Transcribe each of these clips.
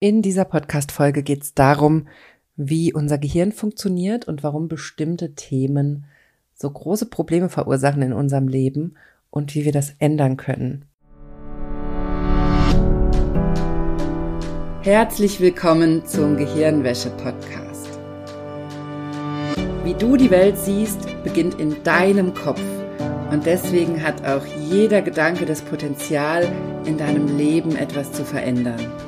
In dieser Podcast-Folge geht es darum, wie unser Gehirn funktioniert und warum bestimmte Themen so große Probleme verursachen in unserem Leben und wie wir das ändern können. Herzlich willkommen zum Gehirnwäsche-Podcast. Wie du die Welt siehst, beginnt in deinem Kopf. Und deswegen hat auch jeder Gedanke das Potenzial, in deinem Leben etwas zu verändern.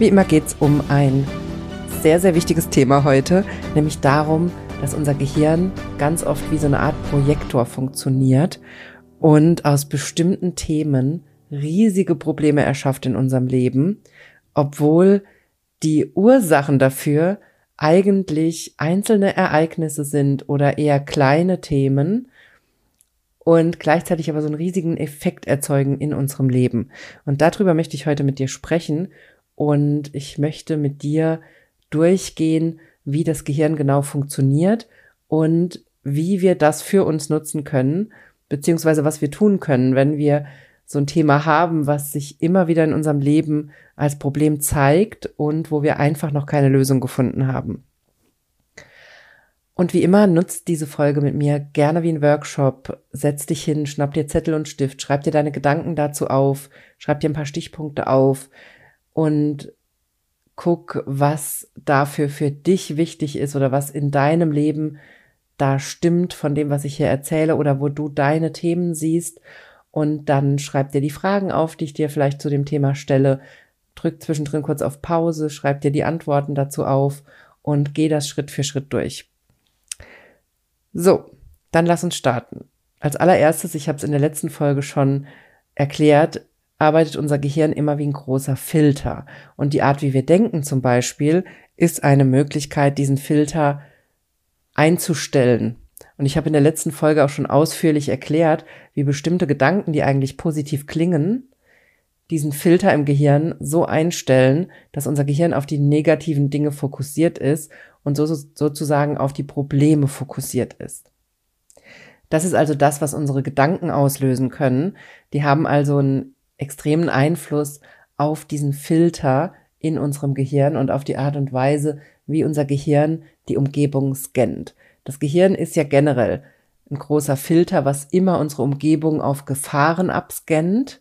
Wie immer geht es um ein sehr, sehr wichtiges Thema heute, nämlich darum, dass unser Gehirn ganz oft wie so eine Art Projektor funktioniert und aus bestimmten Themen riesige Probleme erschafft in unserem Leben, obwohl die Ursachen dafür eigentlich einzelne Ereignisse sind oder eher kleine Themen und gleichzeitig aber so einen riesigen Effekt erzeugen in unserem Leben. Und darüber möchte ich heute mit dir sprechen und ich möchte mit dir durchgehen, wie das Gehirn genau funktioniert und wie wir das für uns nutzen können, beziehungsweise was wir tun können, wenn wir so ein Thema haben, was sich immer wieder in unserem Leben als Problem zeigt und wo wir einfach noch keine Lösung gefunden haben. Und wie immer, nutzt diese Folge mit mir gerne wie ein Workshop. Setz dich hin, schnapp dir Zettel und Stift, schreib dir deine Gedanken dazu auf, schreib dir ein paar Stichpunkte auf, und guck, was dafür für dich wichtig ist oder was in deinem Leben da stimmt von dem, was ich hier erzähle oder wo du deine Themen siehst. Und dann schreib dir die Fragen auf, die ich dir vielleicht zu dem Thema stelle. Drück zwischendrin kurz auf Pause, schreib dir die Antworten dazu auf und geh das Schritt für Schritt durch. So, dann lass uns starten. Als allererstes, ich habe es in der letzten Folge schon erklärt, arbeitet unser Gehirn immer wie ein großer Filter. Und die Art, wie wir denken zum Beispiel, ist eine Möglichkeit, diesen Filter einzustellen. Und ich habe in der letzten Folge auch schon ausführlich erklärt, wie bestimmte Gedanken, die eigentlich positiv klingen, diesen Filter im Gehirn so einstellen, dass unser Gehirn auf die negativen Dinge fokussiert ist und so, sozusagen auf die Probleme fokussiert ist. Das ist also das, was unsere Gedanken auslösen können. Die haben also einen extremen Einfluss auf diesen Filter in unserem Gehirn und auf die Art und Weise, wie unser Gehirn die Umgebung scannt. Das Gehirn ist ja generell ein großer Filter, was immer unsere Umgebung auf Gefahren abscannt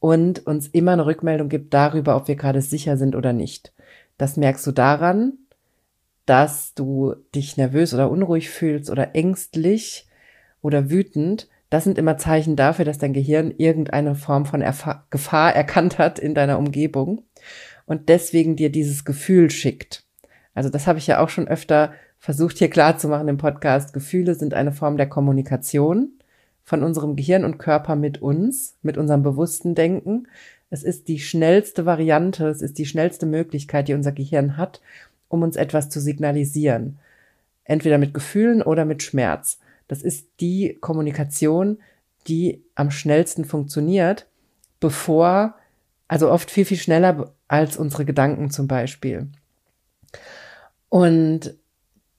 und uns immer eine Rückmeldung gibt darüber, ob wir gerade sicher sind oder nicht. Das merkst du daran, dass du dich nervös oder unruhig fühlst oder ängstlich oder wütend, das sind immer Zeichen dafür, dass dein Gehirn irgendeine Form von Erfa Gefahr erkannt hat in deiner Umgebung und deswegen dir dieses Gefühl schickt. Also das habe ich ja auch schon öfter versucht hier klar zu machen im Podcast. Gefühle sind eine Form der Kommunikation von unserem Gehirn und Körper mit uns, mit unserem bewussten Denken. Es ist die schnellste Variante, es ist die schnellste Möglichkeit, die unser Gehirn hat, um uns etwas zu signalisieren. Entweder mit Gefühlen oder mit Schmerz. Das ist die Kommunikation, die am schnellsten funktioniert, bevor, also oft viel, viel schneller als unsere Gedanken zum Beispiel. Und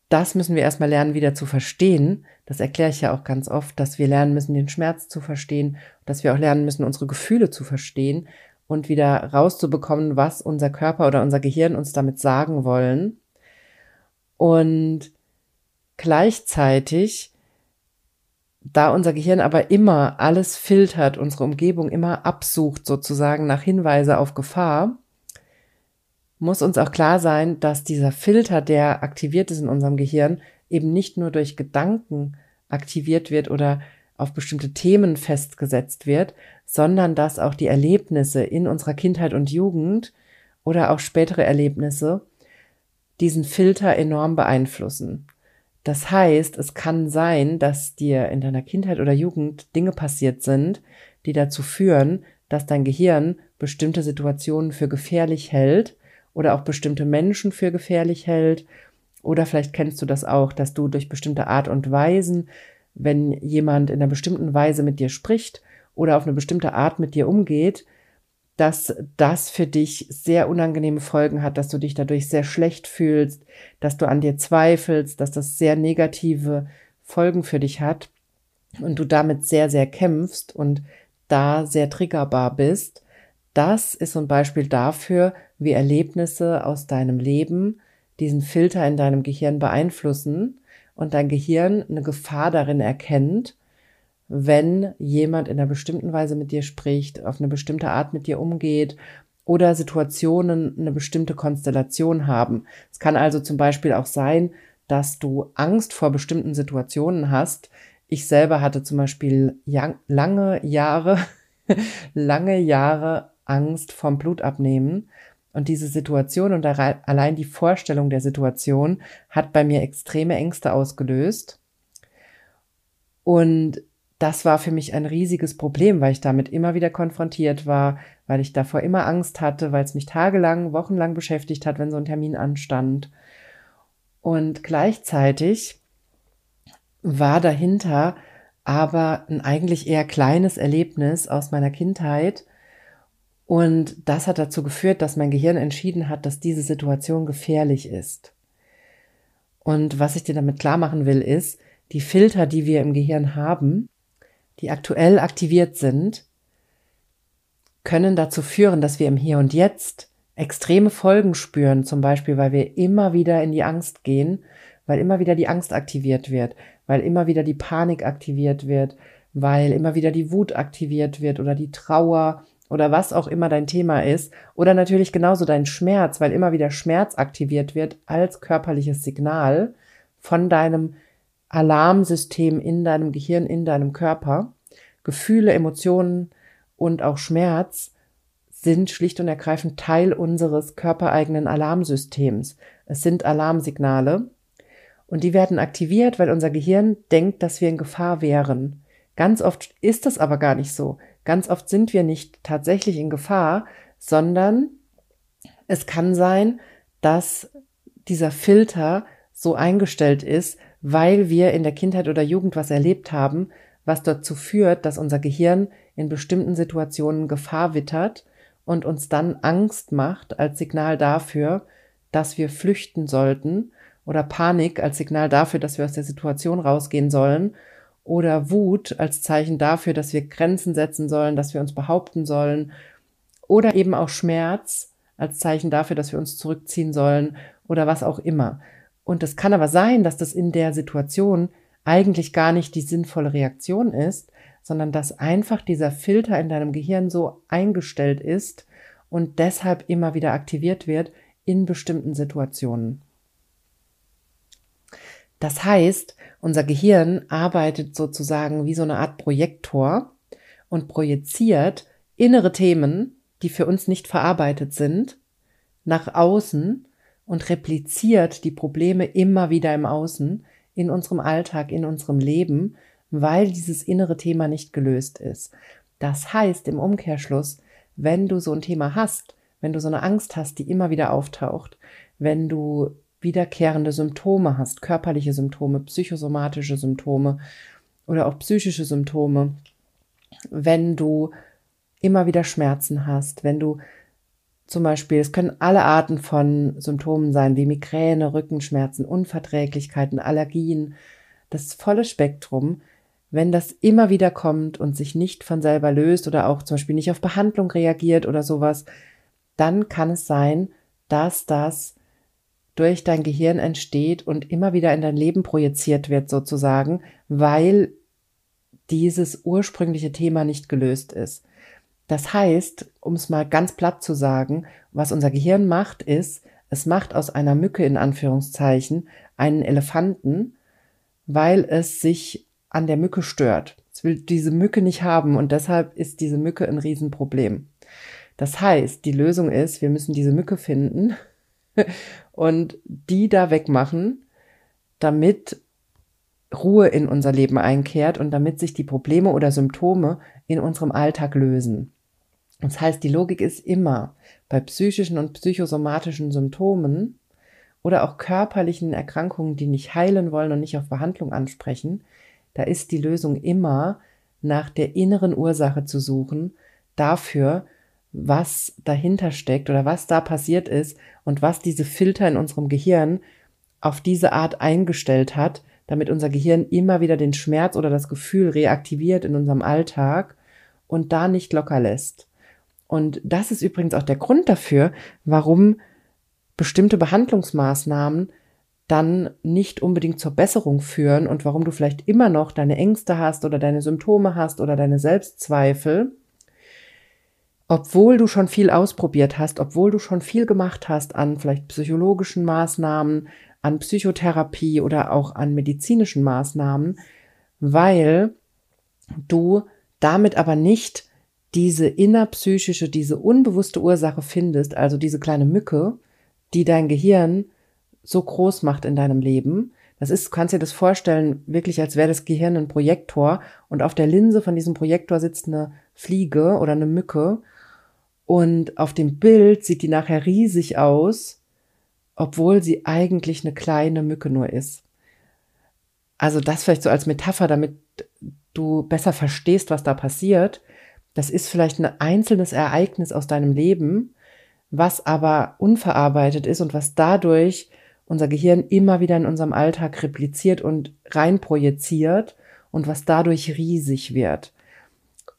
das müssen wir erstmal lernen, wieder zu verstehen. Das erkläre ich ja auch ganz oft, dass wir lernen müssen, den Schmerz zu verstehen, dass wir auch lernen müssen, unsere Gefühle zu verstehen und wieder rauszubekommen, was unser Körper oder unser Gehirn uns damit sagen wollen. Und gleichzeitig da unser Gehirn aber immer alles filtert, unsere Umgebung immer absucht sozusagen nach Hinweise auf Gefahr, muss uns auch klar sein, dass dieser Filter, der aktiviert ist in unserem Gehirn, eben nicht nur durch Gedanken aktiviert wird oder auf bestimmte Themen festgesetzt wird, sondern dass auch die Erlebnisse in unserer Kindheit und Jugend oder auch spätere Erlebnisse diesen Filter enorm beeinflussen. Das heißt, es kann sein, dass dir in deiner Kindheit oder Jugend Dinge passiert sind, die dazu führen, dass dein Gehirn bestimmte Situationen für gefährlich hält oder auch bestimmte Menschen für gefährlich hält. Oder vielleicht kennst du das auch, dass du durch bestimmte Art und Weisen, wenn jemand in einer bestimmten Weise mit dir spricht oder auf eine bestimmte Art mit dir umgeht, dass das für dich sehr unangenehme Folgen hat, dass du dich dadurch sehr schlecht fühlst, dass du an dir zweifelst, dass das sehr negative Folgen für dich hat und du damit sehr, sehr kämpfst und da sehr triggerbar bist. Das ist so ein Beispiel dafür, wie Erlebnisse aus deinem Leben diesen Filter in deinem Gehirn beeinflussen und dein Gehirn eine Gefahr darin erkennt wenn jemand in einer bestimmten Weise mit dir spricht, auf eine bestimmte Art mit dir umgeht oder Situationen eine bestimmte Konstellation haben. Es kann also zum Beispiel auch sein, dass du Angst vor bestimmten Situationen hast. Ich selber hatte zum Beispiel lange Jahre, lange Jahre Angst vom Blutabnehmen. Und diese Situation und allein die Vorstellung der Situation hat bei mir extreme Ängste ausgelöst. Und das war für mich ein riesiges Problem, weil ich damit immer wieder konfrontiert war, weil ich davor immer Angst hatte, weil es mich tagelang, wochenlang beschäftigt hat, wenn so ein Termin anstand. Und gleichzeitig war dahinter aber ein eigentlich eher kleines Erlebnis aus meiner Kindheit. Und das hat dazu geführt, dass mein Gehirn entschieden hat, dass diese Situation gefährlich ist. Und was ich dir damit klar machen will, ist, die Filter, die wir im Gehirn haben, die aktuell aktiviert sind, können dazu führen, dass wir im Hier und Jetzt extreme Folgen spüren, zum Beispiel, weil wir immer wieder in die Angst gehen, weil immer wieder die Angst aktiviert wird, weil immer wieder die Panik aktiviert wird, weil immer wieder die Wut aktiviert wird oder die Trauer oder was auch immer dein Thema ist. Oder natürlich genauso dein Schmerz, weil immer wieder Schmerz aktiviert wird als körperliches Signal von deinem Alarmsystem in deinem Gehirn, in deinem Körper. Gefühle, Emotionen und auch Schmerz sind schlicht und ergreifend Teil unseres körpereigenen Alarmsystems. Es sind Alarmsignale und die werden aktiviert, weil unser Gehirn denkt, dass wir in Gefahr wären. Ganz oft ist das aber gar nicht so. Ganz oft sind wir nicht tatsächlich in Gefahr, sondern es kann sein, dass dieser Filter so eingestellt ist, weil wir in der Kindheit oder Jugend was erlebt haben, was dazu führt, dass unser Gehirn in bestimmten Situationen Gefahr wittert und uns dann Angst macht als Signal dafür, dass wir flüchten sollten oder Panik als Signal dafür, dass wir aus der Situation rausgehen sollen oder Wut als Zeichen dafür, dass wir Grenzen setzen sollen, dass wir uns behaupten sollen oder eben auch Schmerz als Zeichen dafür, dass wir uns zurückziehen sollen oder was auch immer. Und es kann aber sein, dass das in der Situation eigentlich gar nicht die sinnvolle Reaktion ist, sondern dass einfach dieser Filter in deinem Gehirn so eingestellt ist und deshalb immer wieder aktiviert wird in bestimmten Situationen. Das heißt, unser Gehirn arbeitet sozusagen wie so eine Art Projektor und projiziert innere Themen, die für uns nicht verarbeitet sind, nach außen und repliziert die Probleme immer wieder im Außen, in unserem Alltag, in unserem Leben, weil dieses innere Thema nicht gelöst ist. Das heißt im Umkehrschluss, wenn du so ein Thema hast, wenn du so eine Angst hast, die immer wieder auftaucht, wenn du wiederkehrende Symptome hast, körperliche Symptome, psychosomatische Symptome oder auch psychische Symptome, wenn du immer wieder Schmerzen hast, wenn du zum Beispiel, es können alle Arten von Symptomen sein, wie Migräne, Rückenschmerzen, Unverträglichkeiten, Allergien, das volle Spektrum. Wenn das immer wieder kommt und sich nicht von selber löst oder auch zum Beispiel nicht auf Behandlung reagiert oder sowas, dann kann es sein, dass das durch dein Gehirn entsteht und immer wieder in dein Leben projiziert wird sozusagen, weil dieses ursprüngliche Thema nicht gelöst ist. Das heißt, um es mal ganz platt zu sagen, was unser Gehirn macht, ist, es macht aus einer Mücke in Anführungszeichen einen Elefanten, weil es sich an der Mücke stört. Es will diese Mücke nicht haben und deshalb ist diese Mücke ein Riesenproblem. Das heißt, die Lösung ist, wir müssen diese Mücke finden und die da wegmachen, damit Ruhe in unser Leben einkehrt und damit sich die Probleme oder Symptome in unserem Alltag lösen. Das heißt, die Logik ist immer bei psychischen und psychosomatischen Symptomen oder auch körperlichen Erkrankungen, die nicht heilen wollen und nicht auf Behandlung ansprechen, da ist die Lösung immer nach der inneren Ursache zu suchen, dafür, was dahinter steckt oder was da passiert ist und was diese Filter in unserem Gehirn auf diese Art eingestellt hat, damit unser Gehirn immer wieder den Schmerz oder das Gefühl reaktiviert in unserem Alltag und da nicht locker lässt. Und das ist übrigens auch der Grund dafür, warum bestimmte Behandlungsmaßnahmen dann nicht unbedingt zur Besserung führen und warum du vielleicht immer noch deine Ängste hast oder deine Symptome hast oder deine Selbstzweifel, obwohl du schon viel ausprobiert hast, obwohl du schon viel gemacht hast an vielleicht psychologischen Maßnahmen, an Psychotherapie oder auch an medizinischen Maßnahmen, weil du damit aber nicht diese innerpsychische, diese unbewusste Ursache findest, also diese kleine Mücke, die dein Gehirn so groß macht in deinem Leben. Das ist, du kannst dir das vorstellen, wirklich als wäre das Gehirn ein Projektor und auf der Linse von diesem Projektor sitzt eine Fliege oder eine Mücke und auf dem Bild sieht die nachher riesig aus, obwohl sie eigentlich eine kleine Mücke nur ist. Also das vielleicht so als Metapher, damit du besser verstehst, was da passiert. Das ist vielleicht ein einzelnes Ereignis aus deinem Leben, was aber unverarbeitet ist und was dadurch unser Gehirn immer wieder in unserem Alltag repliziert und reinprojiziert und was dadurch riesig wird.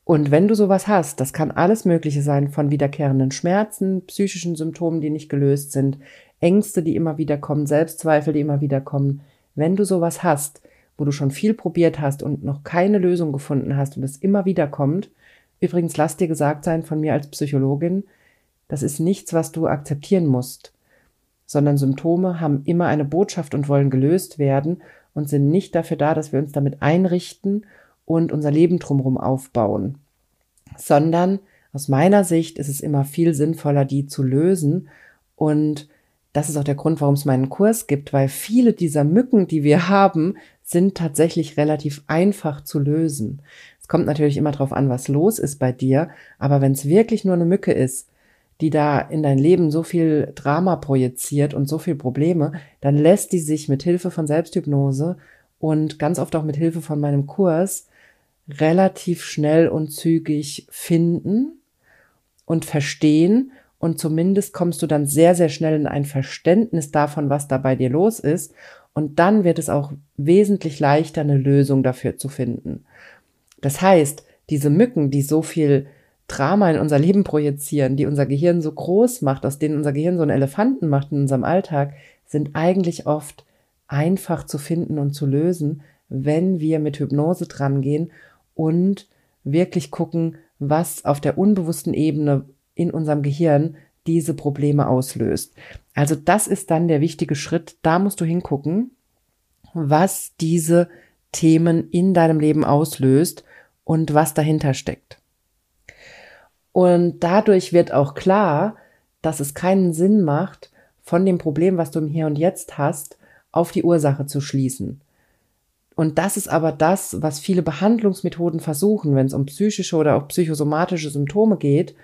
Und wenn du sowas hast, das kann alles Mögliche sein, von wiederkehrenden Schmerzen, psychischen Symptomen, die nicht gelöst sind, Ängste, die immer wieder kommen, Selbstzweifel, die immer wieder kommen. Wenn du sowas hast, wo du schon viel probiert hast und noch keine Lösung gefunden hast und es immer wieder kommt, übrigens lass dir gesagt sein von mir als Psychologin, das ist nichts, was du akzeptieren musst, sondern Symptome haben immer eine Botschaft und wollen gelöst werden und sind nicht dafür da, dass wir uns damit einrichten und unser Leben drumherum aufbauen, sondern aus meiner Sicht ist es immer viel sinnvoller, die zu lösen und das ist auch der Grund, warum es meinen Kurs gibt, weil viele dieser Mücken, die wir haben, sind tatsächlich relativ einfach zu lösen. Es kommt natürlich immer darauf an, was los ist bei dir, aber wenn es wirklich nur eine Mücke ist, die da in dein Leben so viel Drama projiziert und so viel Probleme, dann lässt die sich mit Hilfe von Selbsthypnose und ganz oft auch mit Hilfe von meinem Kurs relativ schnell und zügig finden und verstehen und zumindest kommst du dann sehr, sehr schnell in ein Verständnis davon, was da bei dir los ist. Und dann wird es auch wesentlich leichter, eine Lösung dafür zu finden. Das heißt, diese Mücken, die so viel Drama in unser Leben projizieren, die unser Gehirn so groß macht, aus denen unser Gehirn so einen Elefanten macht in unserem Alltag, sind eigentlich oft einfach zu finden und zu lösen, wenn wir mit Hypnose drangehen und wirklich gucken, was auf der unbewussten Ebene in unserem Gehirn diese Probleme auslöst. Also das ist dann der wichtige Schritt. Da musst du hingucken, was diese Themen in deinem Leben auslöst und was dahinter steckt. Und dadurch wird auch klar, dass es keinen Sinn macht, von dem Problem, was du im Hier und Jetzt hast, auf die Ursache zu schließen. Und das ist aber das, was viele Behandlungsmethoden versuchen, wenn es um psychische oder auch psychosomatische Symptome geht,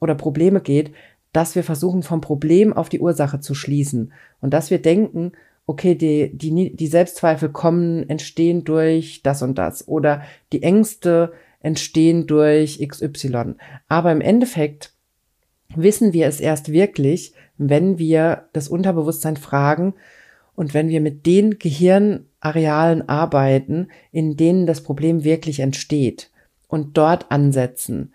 oder Probleme geht, dass wir versuchen, vom Problem auf die Ursache zu schließen und dass wir denken, okay, die, die, die Selbstzweifel kommen, entstehen durch das und das oder die Ängste entstehen durch XY. Aber im Endeffekt wissen wir es erst wirklich, wenn wir das Unterbewusstsein fragen und wenn wir mit den Gehirnarealen arbeiten, in denen das Problem wirklich entsteht und dort ansetzen.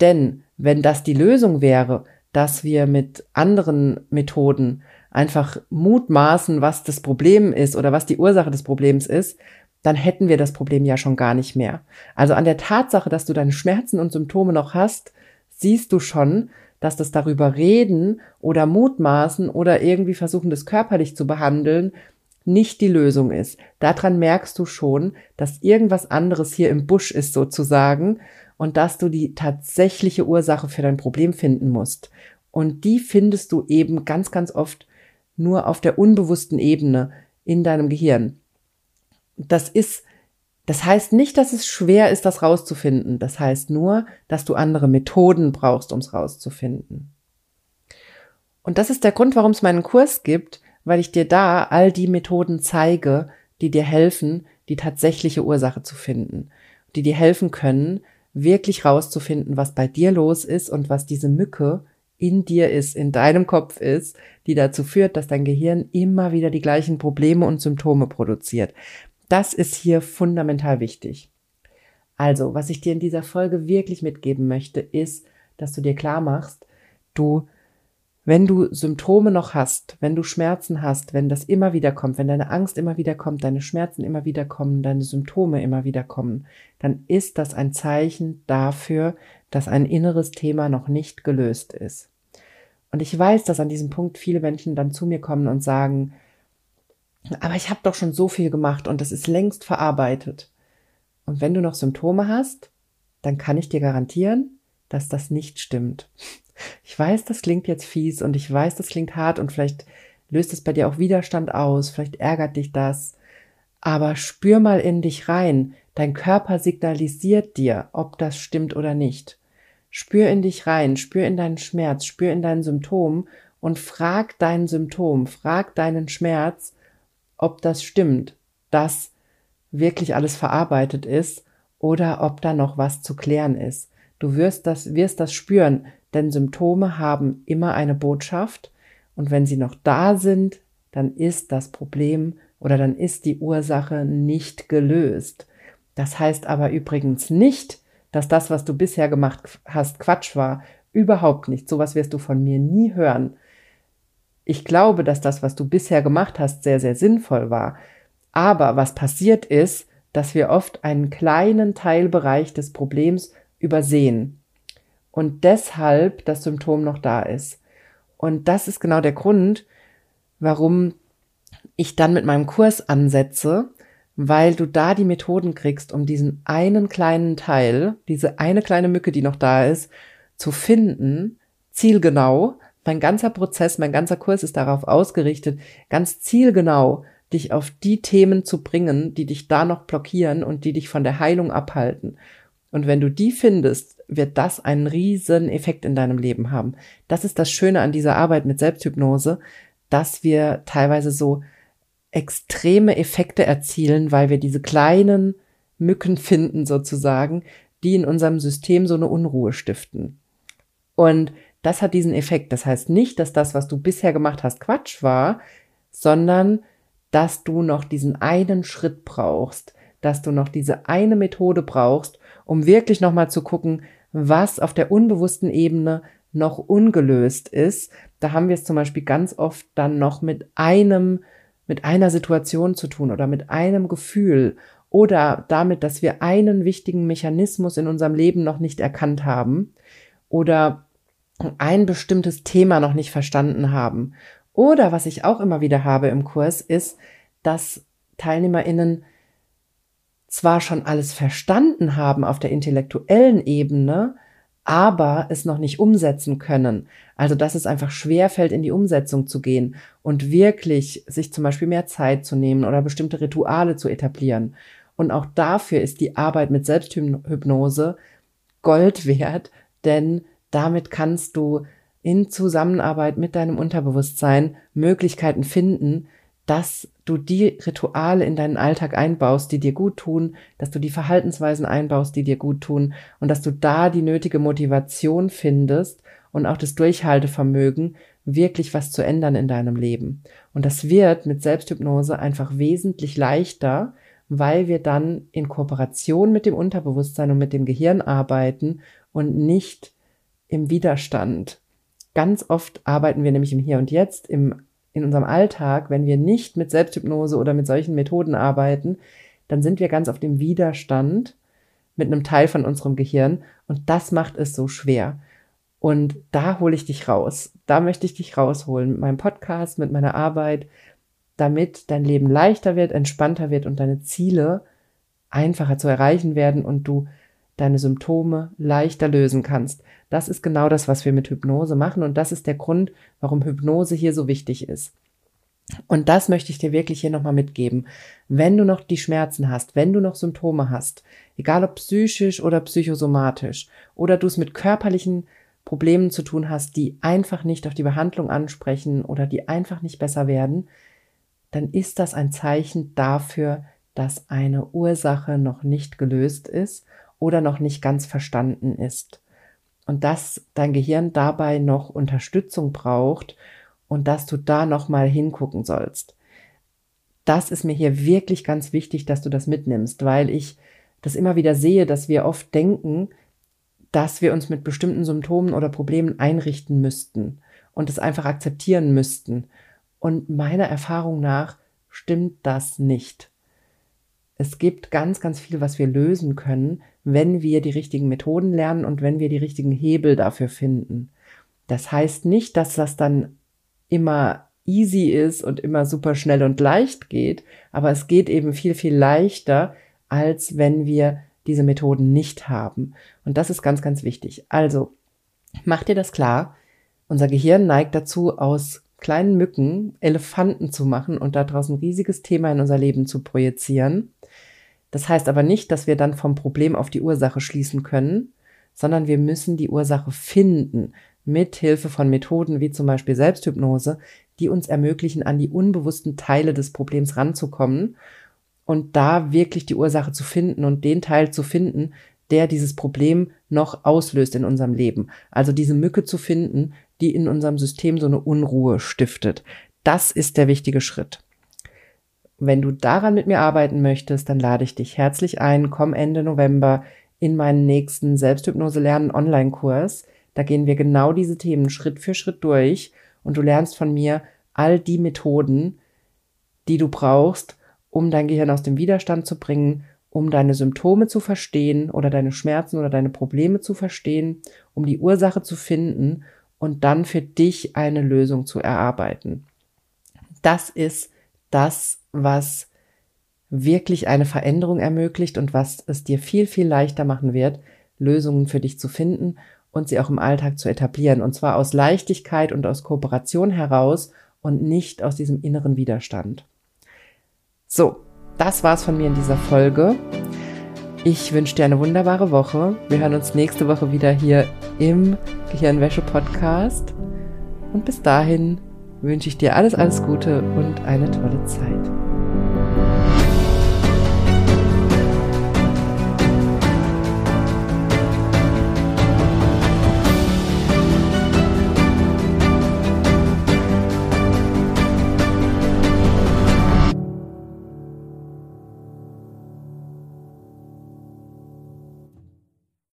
Denn wenn das die Lösung wäre, dass wir mit anderen Methoden einfach mutmaßen, was das Problem ist oder was die Ursache des Problems ist, dann hätten wir das Problem ja schon gar nicht mehr. Also an der Tatsache, dass du deine Schmerzen und Symptome noch hast, siehst du schon, dass das darüber reden oder mutmaßen oder irgendwie versuchen, das körperlich zu behandeln, nicht die Lösung ist. Daran merkst du schon, dass irgendwas anderes hier im Busch ist sozusagen und dass du die tatsächliche Ursache für dein Problem finden musst. Und die findest du eben ganz, ganz oft nur auf der unbewussten Ebene in deinem Gehirn. Das ist Das heißt nicht, dass es schwer ist, das rauszufinden. Das heißt nur, dass du andere Methoden brauchst, um es rauszufinden. Und das ist der Grund, warum es meinen Kurs gibt, weil ich dir da all die Methoden zeige, die dir helfen, die tatsächliche Ursache zu finden, die dir helfen können, wirklich rauszufinden, was bei dir los ist und was diese Mücke in dir ist, in deinem Kopf ist, die dazu führt, dass dein Gehirn immer wieder die gleichen Probleme und Symptome produziert. Das ist hier fundamental wichtig. Also, was ich dir in dieser Folge wirklich mitgeben möchte, ist, dass du dir klar machst, du wenn du Symptome noch hast, wenn du Schmerzen hast, wenn das immer wieder kommt, wenn deine Angst immer wieder kommt, deine Schmerzen immer wieder kommen, deine Symptome immer wieder kommen, dann ist das ein Zeichen dafür, dass ein inneres Thema noch nicht gelöst ist. Und ich weiß, dass an diesem Punkt viele Menschen dann zu mir kommen und sagen, aber ich habe doch schon so viel gemacht und das ist längst verarbeitet. Und wenn du noch Symptome hast, dann kann ich dir garantieren, dass das nicht stimmt. Ich weiß, das klingt jetzt fies und ich weiß, das klingt hart und vielleicht löst es bei dir auch Widerstand aus, vielleicht ärgert dich das. Aber spür mal in dich rein. Dein Körper signalisiert dir, ob das stimmt oder nicht. Spür in dich rein, spür in deinen Schmerz, spür in dein Symptom und frag dein Symptom, frag deinen Schmerz, ob das stimmt, dass wirklich alles verarbeitet ist oder ob da noch was zu klären ist. Du wirst das, wirst das spüren, denn Symptome haben immer eine Botschaft und wenn sie noch da sind, dann ist das Problem oder dann ist die Ursache nicht gelöst. Das heißt aber übrigens nicht, dass das, was du bisher gemacht hast, Quatsch war. Überhaupt nicht. Sowas wirst du von mir nie hören. Ich glaube, dass das, was du bisher gemacht hast, sehr, sehr sinnvoll war. Aber was passiert ist, dass wir oft einen kleinen Teilbereich des Problems übersehen und deshalb das Symptom noch da ist. Und das ist genau der Grund, warum ich dann mit meinem Kurs ansetze, weil du da die Methoden kriegst, um diesen einen kleinen Teil, diese eine kleine Mücke, die noch da ist, zu finden, zielgenau. Mein ganzer Prozess, mein ganzer Kurs ist darauf ausgerichtet, ganz zielgenau dich auf die Themen zu bringen, die dich da noch blockieren und die dich von der Heilung abhalten. Und wenn du die findest, wird das einen riesen Effekt in deinem Leben haben. Das ist das Schöne an dieser Arbeit mit Selbsthypnose, dass wir teilweise so extreme Effekte erzielen, weil wir diese kleinen Mücken finden sozusagen, die in unserem System so eine Unruhe stiften. Und das hat diesen Effekt. Das heißt nicht, dass das, was du bisher gemacht hast, Quatsch war, sondern dass du noch diesen einen Schritt brauchst, dass du noch diese eine Methode brauchst, um wirklich nochmal zu gucken, was auf der unbewussten Ebene noch ungelöst ist. Da haben wir es zum Beispiel ganz oft dann noch mit einem, mit einer Situation zu tun oder mit einem Gefühl oder damit, dass wir einen wichtigen Mechanismus in unserem Leben noch nicht erkannt haben oder ein bestimmtes Thema noch nicht verstanden haben. Oder was ich auch immer wieder habe im Kurs, ist, dass TeilnehmerInnen zwar schon alles verstanden haben auf der intellektuellen Ebene, aber es noch nicht umsetzen können. Also, dass es einfach schwer fällt, in die Umsetzung zu gehen und wirklich sich zum Beispiel mehr Zeit zu nehmen oder bestimmte Rituale zu etablieren. Und auch dafür ist die Arbeit mit Selbsthypnose Gold wert, denn damit kannst du in Zusammenarbeit mit deinem Unterbewusstsein Möglichkeiten finden, dass du die Rituale in deinen Alltag einbaust, die dir gut tun, dass du die Verhaltensweisen einbaust, die dir gut tun und dass du da die nötige Motivation findest und auch das Durchhaltevermögen, wirklich was zu ändern in deinem Leben. Und das wird mit Selbsthypnose einfach wesentlich leichter, weil wir dann in Kooperation mit dem Unterbewusstsein und mit dem Gehirn arbeiten und nicht im Widerstand. Ganz oft arbeiten wir nämlich im Hier und Jetzt, im in unserem Alltag, wenn wir nicht mit Selbsthypnose oder mit solchen Methoden arbeiten, dann sind wir ganz auf dem Widerstand mit einem Teil von unserem Gehirn und das macht es so schwer. Und da hole ich dich raus. Da möchte ich dich rausholen mit meinem Podcast, mit meiner Arbeit, damit dein Leben leichter wird, entspannter wird und deine Ziele einfacher zu erreichen werden und du deine Symptome leichter lösen kannst. Das ist genau das, was wir mit Hypnose machen und das ist der Grund, warum Hypnose hier so wichtig ist. Und das möchte ich dir wirklich hier nochmal mitgeben. Wenn du noch die Schmerzen hast, wenn du noch Symptome hast, egal ob psychisch oder psychosomatisch, oder du es mit körperlichen Problemen zu tun hast, die einfach nicht auf die Behandlung ansprechen oder die einfach nicht besser werden, dann ist das ein Zeichen dafür, dass eine Ursache noch nicht gelöst ist oder noch nicht ganz verstanden ist. Und dass dein Gehirn dabei noch Unterstützung braucht und dass du da noch mal hingucken sollst. Das ist mir hier wirklich ganz wichtig, dass du das mitnimmst, weil ich das immer wieder sehe, dass wir oft denken, dass wir uns mit bestimmten Symptomen oder Problemen einrichten müssten und es einfach akzeptieren müssten. Und meiner Erfahrung nach stimmt das nicht. Es gibt ganz, ganz viel, was wir lösen können, wenn wir die richtigen Methoden lernen und wenn wir die richtigen Hebel dafür finden. Das heißt nicht, dass das dann immer easy ist und immer super schnell und leicht geht, aber es geht eben viel, viel leichter, als wenn wir diese Methoden nicht haben. Und das ist ganz, ganz wichtig. Also, mach dir das klar. Unser Gehirn neigt dazu, aus kleinen Mücken Elefanten zu machen und daraus ein riesiges Thema in unser Leben zu projizieren. Das heißt aber nicht, dass wir dann vom Problem auf die Ursache schließen können, sondern wir müssen die Ursache finden mit Hilfe von Methoden wie zum Beispiel Selbsthypnose, die uns ermöglichen, an die unbewussten Teile des Problems ranzukommen und da wirklich die Ursache zu finden und den Teil zu finden, der dieses Problem noch auslöst in unserem Leben. Also diese Mücke zu finden, die in unserem System so eine Unruhe stiftet. Das ist der wichtige Schritt. Wenn du daran mit mir arbeiten möchtest, dann lade ich dich herzlich ein, komm Ende November in meinen nächsten Selbsthypnose lernen Online-Kurs. Da gehen wir genau diese Themen Schritt für Schritt durch und du lernst von mir all die Methoden, die du brauchst, um dein Gehirn aus dem Widerstand zu bringen, um deine Symptome zu verstehen oder deine Schmerzen oder deine Probleme zu verstehen, um die Ursache zu finden und dann für dich eine Lösung zu erarbeiten. Das ist das, was wirklich eine Veränderung ermöglicht und was es dir viel, viel leichter machen wird, Lösungen für dich zu finden und sie auch im Alltag zu etablieren. Und zwar aus Leichtigkeit und aus Kooperation heraus und nicht aus diesem inneren Widerstand. So, das war's von mir in dieser Folge. Ich wünsche dir eine wunderbare Woche. Wir hören uns nächste Woche wieder hier im Gehirnwäsche-Podcast. Und bis dahin wünsche ich dir alles, alles Gute und eine tolle Zeit.